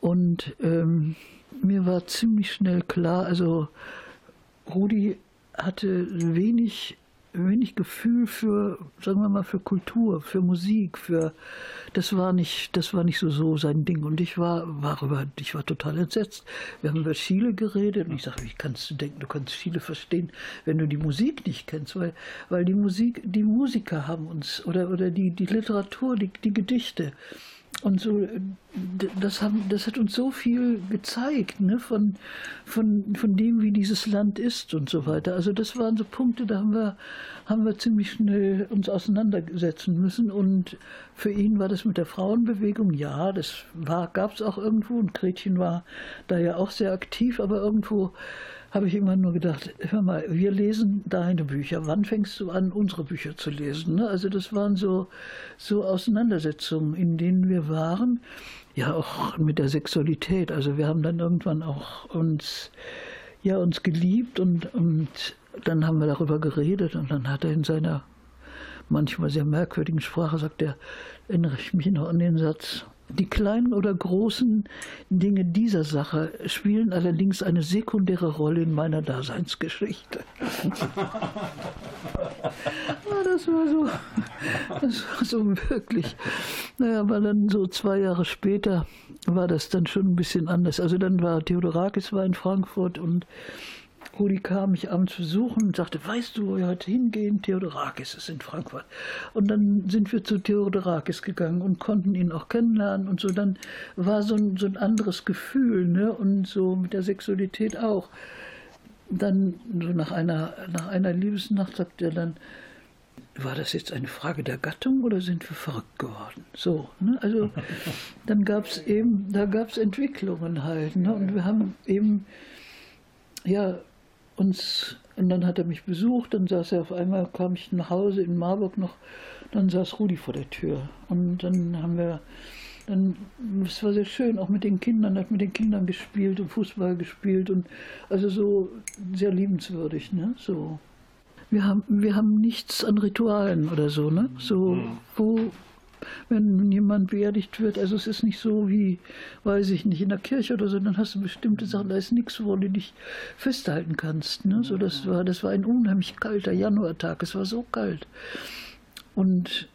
Und ähm, mir war ziemlich schnell klar, also Rudi hatte wenig wenig Gefühl für, sagen wir mal, für Kultur, für Musik, für das war nicht, das war nicht so so sein Ding. Und ich war, war über, ich war total entsetzt. Wir haben über Chile geredet und ich sage, wie kannst du denken, du kannst Chile verstehen, wenn du die Musik nicht kennst, weil, weil die Musik, die Musiker haben uns oder oder die die Literatur, die, die Gedichte und so, das, haben, das hat uns so viel gezeigt, ne, von, von, von dem, wie dieses Land ist und so weiter. Also das waren so Punkte, da haben wir, haben wir ziemlich schnell uns auseinandersetzen müssen. Und für ihn war das mit der Frauenbewegung, ja, das gab es auch irgendwo. Und Gretchen war da ja auch sehr aktiv, aber irgendwo habe ich immer nur gedacht, hör mal, wir lesen deine Bücher. Wann fängst du an, unsere Bücher zu lesen? Ne? Also das waren so, so Auseinandersetzungen, in denen wir waren. Ja, auch mit der Sexualität. Also wir haben dann irgendwann auch uns, ja, uns geliebt und, und dann haben wir darüber geredet und dann hat er in seiner manchmal sehr merkwürdigen Sprache sagt er, erinnere ich mich noch an den Satz, die kleinen oder großen Dinge dieser Sache spielen allerdings eine sekundäre Rolle in meiner Daseinsgeschichte. Ah, das war so, das war so wirklich. Naja, aber dann so zwei Jahre später war das dann schon ein bisschen anders. Also dann war Theodorakis war in Frankfurt und Rudi kam mich abends besuchen und sagte, weißt du, wo wir heute hingehen? Theodorakis ist in Frankfurt. Und dann sind wir zu Theodorakis gegangen und konnten ihn auch kennenlernen und so. Dann war so ein, so ein anderes Gefühl, ne? Und so mit der Sexualität auch. Dann, so nach einer, nach einer Liebesnacht sagt er dann, war das jetzt eine Frage der Gattung oder sind wir verrückt geworden? So, ne? also dann gab es eben, da gab es Entwicklungen halt. Ne? Und wir haben eben, ja, uns, und dann hat er mich besucht, dann saß er auf einmal, kam ich nach Hause in Marburg noch, dann saß Rudi vor der Tür. Und dann haben wir, dann, es war sehr schön, auch mit den Kindern, hat mit den Kindern gespielt und Fußball gespielt und also so sehr liebenswürdig, ne? So wir haben, wir haben nichts an Ritualen oder so, ne? So, mhm. wo, wenn jemand beerdigt wird, also es ist nicht so wie, weiß ich nicht, in der Kirche oder so, dann hast du bestimmte Sachen, da ist nichts, wo du dich festhalten kannst, ne? So, das war, das war ein unheimlich kalter Januartag, es war so kalt. Und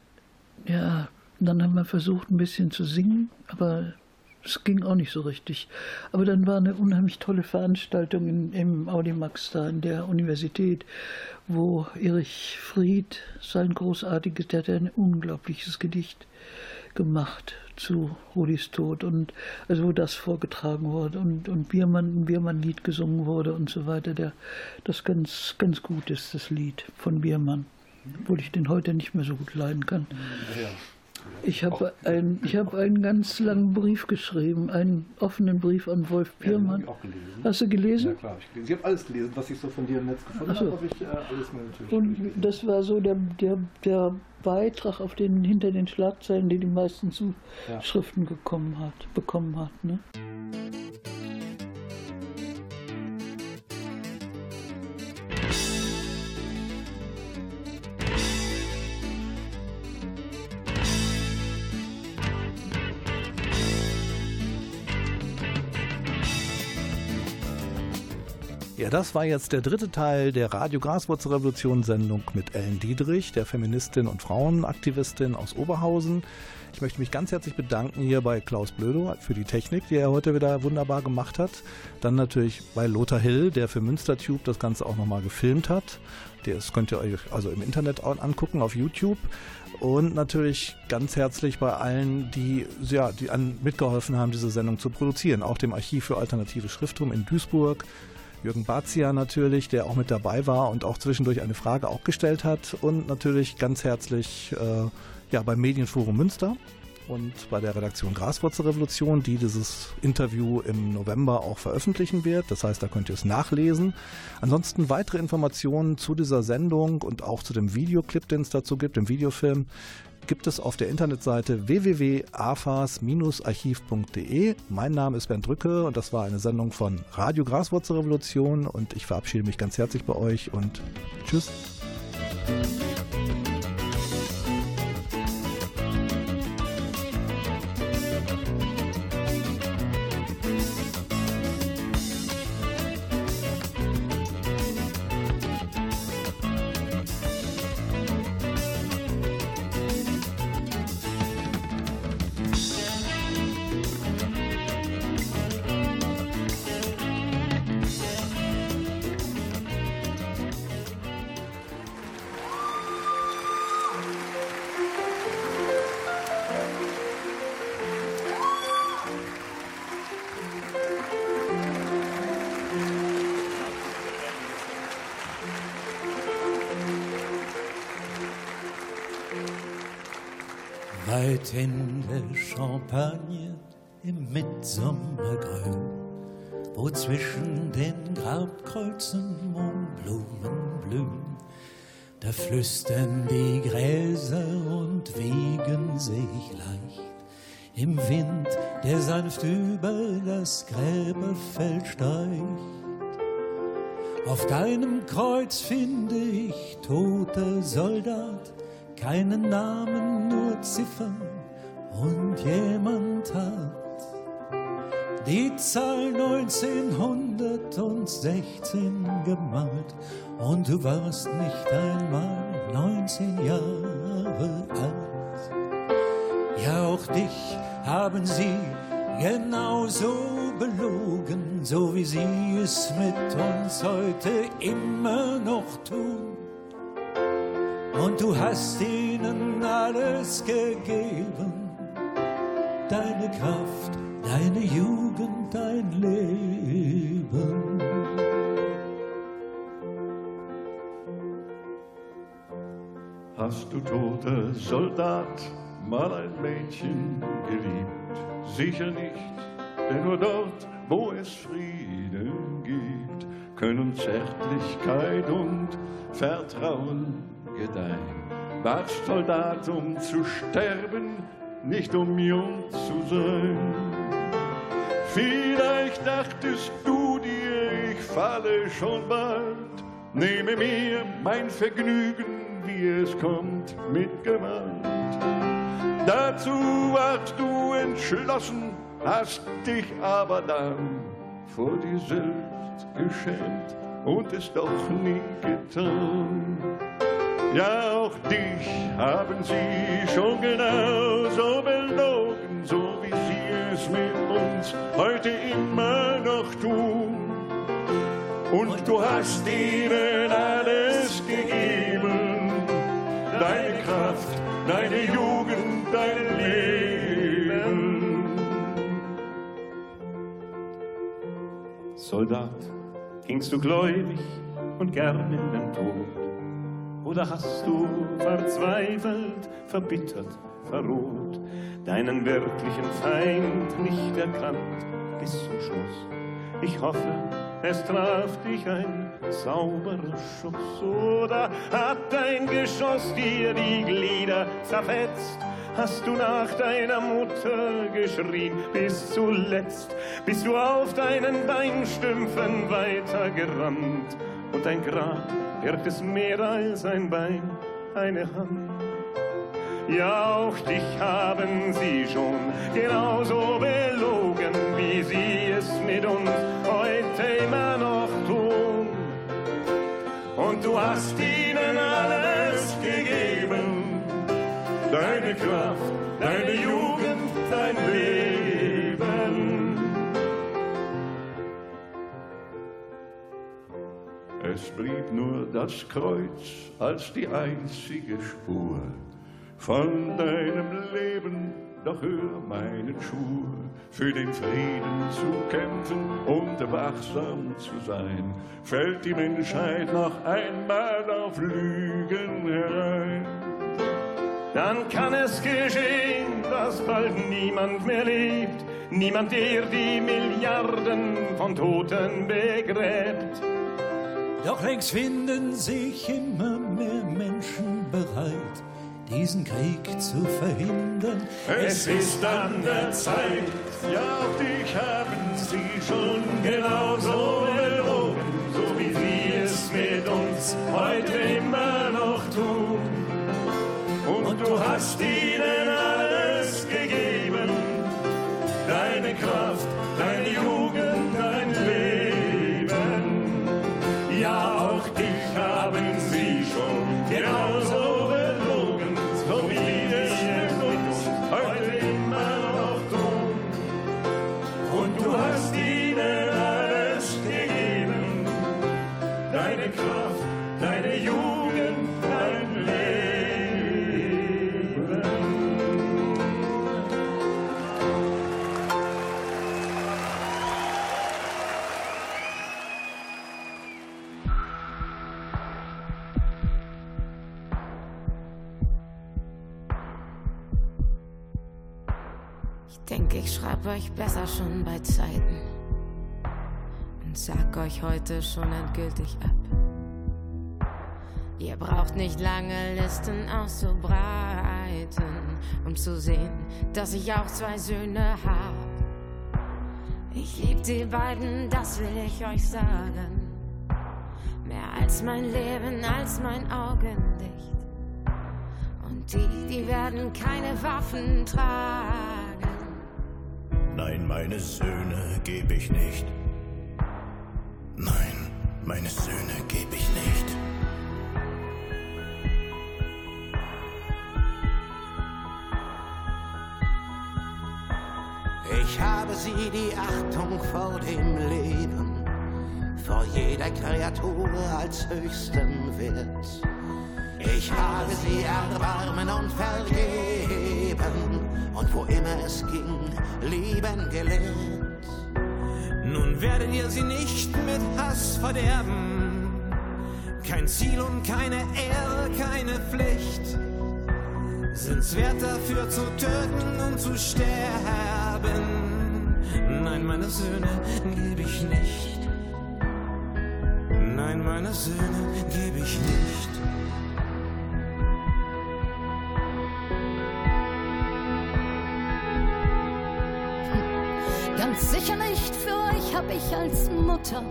ja, dann haben wir versucht, ein bisschen zu singen, aber es ging auch nicht so richtig. Aber dann war eine unheimlich tolle Veranstaltung in, im Audimax da in der Universität, wo Erich Fried sein großartiges, der hat ein unglaubliches Gedicht gemacht zu Rudis Tod und also wo das vorgetragen wurde und, und Biermann, ein Biermann-Lied gesungen wurde und so weiter, der das ganz, ganz gut ist, das Lied von Biermann. Obwohl ich den heute nicht mehr so gut leiden kann. Ja. Ich habe ein, hab einen ganz langen Brief geschrieben, einen offenen Brief an Wolf Piermann. Ja, Hast du gelesen? Ja, klar, ich, ich habe alles gelesen, was ich so von dir im Netz gefunden so. habe, ich äh, alles mir natürlich Und das war so der, der, der Beitrag auf den, hinter den Schlagzeilen, die die meisten Zuschriften ja. gekommen hat, bekommen hat. Ne? Ja, das war jetzt der dritte Teil der Radio Graswurzelrevolution Sendung mit Ellen Diedrich, der Feministin und Frauenaktivistin aus Oberhausen. Ich möchte mich ganz herzlich bedanken hier bei Klaus Blödo für die Technik, die er heute wieder wunderbar gemacht hat. Dann natürlich bei Lothar Hill, der für Münstertube das Ganze auch nochmal gefilmt hat. Das könnt ihr euch also im Internet angucken, auf YouTube. Und natürlich ganz herzlich bei allen, die, ja, die an, mitgeholfen haben, diese Sendung zu produzieren. Auch dem Archiv für alternative Schrifttum in Duisburg, Jürgen Barzia natürlich, der auch mit dabei war und auch zwischendurch eine Frage auch gestellt hat. Und natürlich ganz herzlich äh, ja, beim Medienforum Münster und bei der Redaktion Graswurzelrevolution, die dieses Interview im November auch veröffentlichen wird. Das heißt, da könnt ihr es nachlesen. Ansonsten weitere Informationen zu dieser Sendung und auch zu dem Videoclip, den es dazu gibt, dem Videofilm, gibt es auf der Internetseite www.afas-archiv.de. Mein Name ist Bernd Drücke und das war eine Sendung von Radio Graswurzelrevolution und ich verabschiede mich ganz herzlich bei euch und tschüss. Der Champagne im Mitsommergrün, wo zwischen den Grabkreuzen Mohnblumen blühen, da flüstern die Gräser und wiegen sich leicht im Wind, der sanft über das Gräberfeld streicht. Auf deinem Kreuz finde ich toter Soldat, keinen Namen, nur Ziffern und jemand hat die Zahl 1916 gemalt und du warst nicht einmal 19 Jahre alt. Ja, auch dich haben sie genauso belogen, so wie sie es mit uns heute immer noch tun und du hast ihnen alles gegeben, Kraft, deine Jugend, dein Leben. Hast du toter Soldat mal ein Mädchen geliebt? Sicher nicht, denn nur dort, wo es Frieden gibt, können Zärtlichkeit und Vertrauen gedeihen. Warst Soldat, um zu sterben, nicht um jung zu sein. Vielleicht dachtest du dir, ich falle schon bald, nehme mir mein Vergnügen wie es kommt, mit Gewalt. Dazu warst du entschlossen, hast dich aber dann vor dir selbst geschämt und es doch nie getan. Ja, auch dich haben sie schon genauso belogen, so wie sie es mit uns heute immer noch tun. Und du hast ihnen alles gegeben deine Kraft, deine Jugend, dein Leben. Soldat, gingst du gläubig und gern in den Tod? Oder hast du verzweifelt, verbittert, verroht, deinen wirklichen Feind nicht erkannt bis zum Schluss? Ich hoffe, es traf dich ein sauberer Schuss oder hat dein Geschoss dir die Glieder zerfetzt? Hast du nach deiner Mutter geschrien bis zuletzt? Bist du auf deinen Beinstümpfen weitergerannt? Und dein Grab birgt es mehr als ein Bein, eine Hand. Ja, auch dich haben sie schon genauso belogen, wie sie es mit uns heute immer noch tun. Und du hast ihnen alles gegeben, deine Kraft, blieb nur das Kreuz als die einzige Spur von deinem Leben, doch hör meinen Schwur, für den Frieden zu kämpfen und wachsam zu sein, fällt die Menschheit noch einmal auf Lügen herein. Dann kann es geschehen, dass bald niemand mehr lebt, niemand, der die Milliarden von Toten begräbt. Doch längst finden sich immer mehr Menschen bereit, diesen Krieg zu verhindern. Es ist an der Zeit, ja auch dich haben sie schon genauso belogen, so wie sie es mit uns heute immer noch tun. Und du hast ihnen alles euch heute schon endgültig ab. Ihr braucht nicht lange Listen auszubreiten, um zu sehen, dass ich auch zwei Söhne hab. Ich lieb die beiden, das will ich euch sagen. Mehr als mein Leben, als mein Augenlicht. Und die, die werden keine Waffen tragen. Nein, meine Söhne geb ich nicht. Meine Söhne geb ich nicht. Ich habe sie die Achtung vor dem Leben, vor jeder Kreatur als höchsten Wert. Ich habe sie erbarmen und vergeben und wo immer es ging, lieben gelehrt. Werdet ihr sie nicht mit Hass verderben. kein Ziel und keine Ehre, keine Pflicht. Sind's wert dafür zu töten und zu sterben? Nein, meine Söhne gebe ich nicht. Nein, meine Söhne gebe ich nicht. Hab ich als Mutter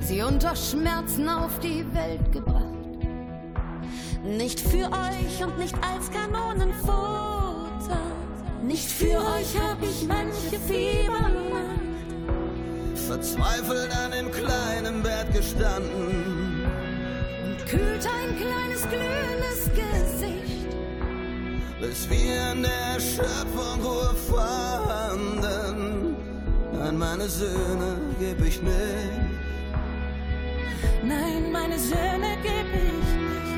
sie unter Schmerzen auf die Welt gebracht. Nicht für euch und nicht als Kanonenfutter. Nicht für euch hab ich manche Fiebernacht. Verzweifelt an dem kleinen Bett gestanden. Und kühlt ein kleines glühendes Gesicht. Bis wir in der Schöpfung Ruhe fanden. An meine Söhne geb ich nicht. Nein, meine Söhne geb ich nicht.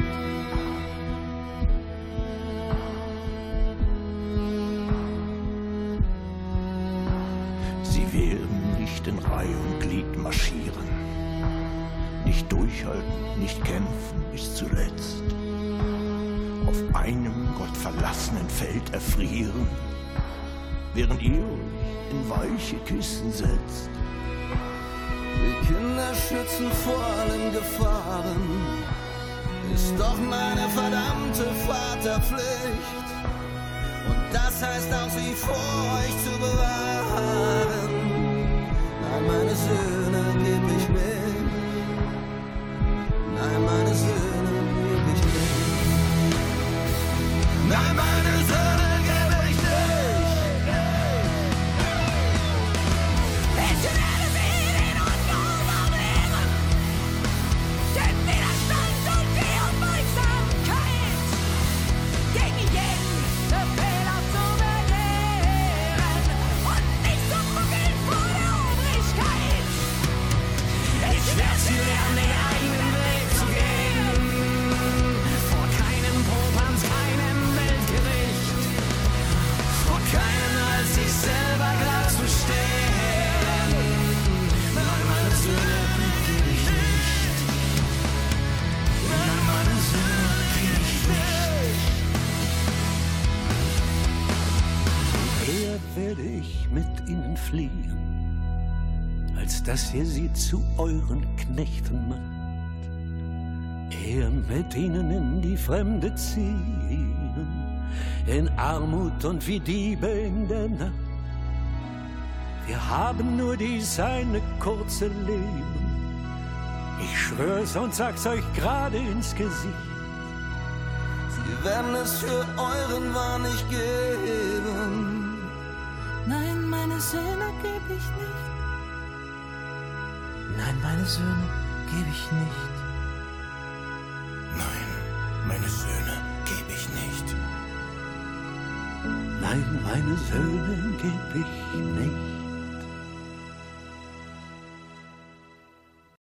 Sie werden nicht in Reihe und Glied marschieren, nicht durchhalten, nicht kämpfen bis zuletzt, auf einem gottverlassenen Feld erfrieren, während ihr euch in weiche Kissen setzt. Die Kinder schützen vor allen Gefahren, ist doch meine verdammte Vaterpflicht. Und das heißt auch, sie vor euch zu bewahren. Nein, meine Söhne sie zu euren Knechten macht. Eher mit ihnen in die Fremde ziehen, in Armut und wie Diebe in der Nacht. Wir haben nur dies eine kurze Leben. Ich schwör's und sag's euch gerade ins Gesicht. Sie werden es für euren Wahn nicht geben. Nein, meine Söhne geb ich nicht. Nein, meine Söhne gebe ich nicht. Nein, meine Söhne geb ich nicht. Nein, meine Söhne geb ich nicht.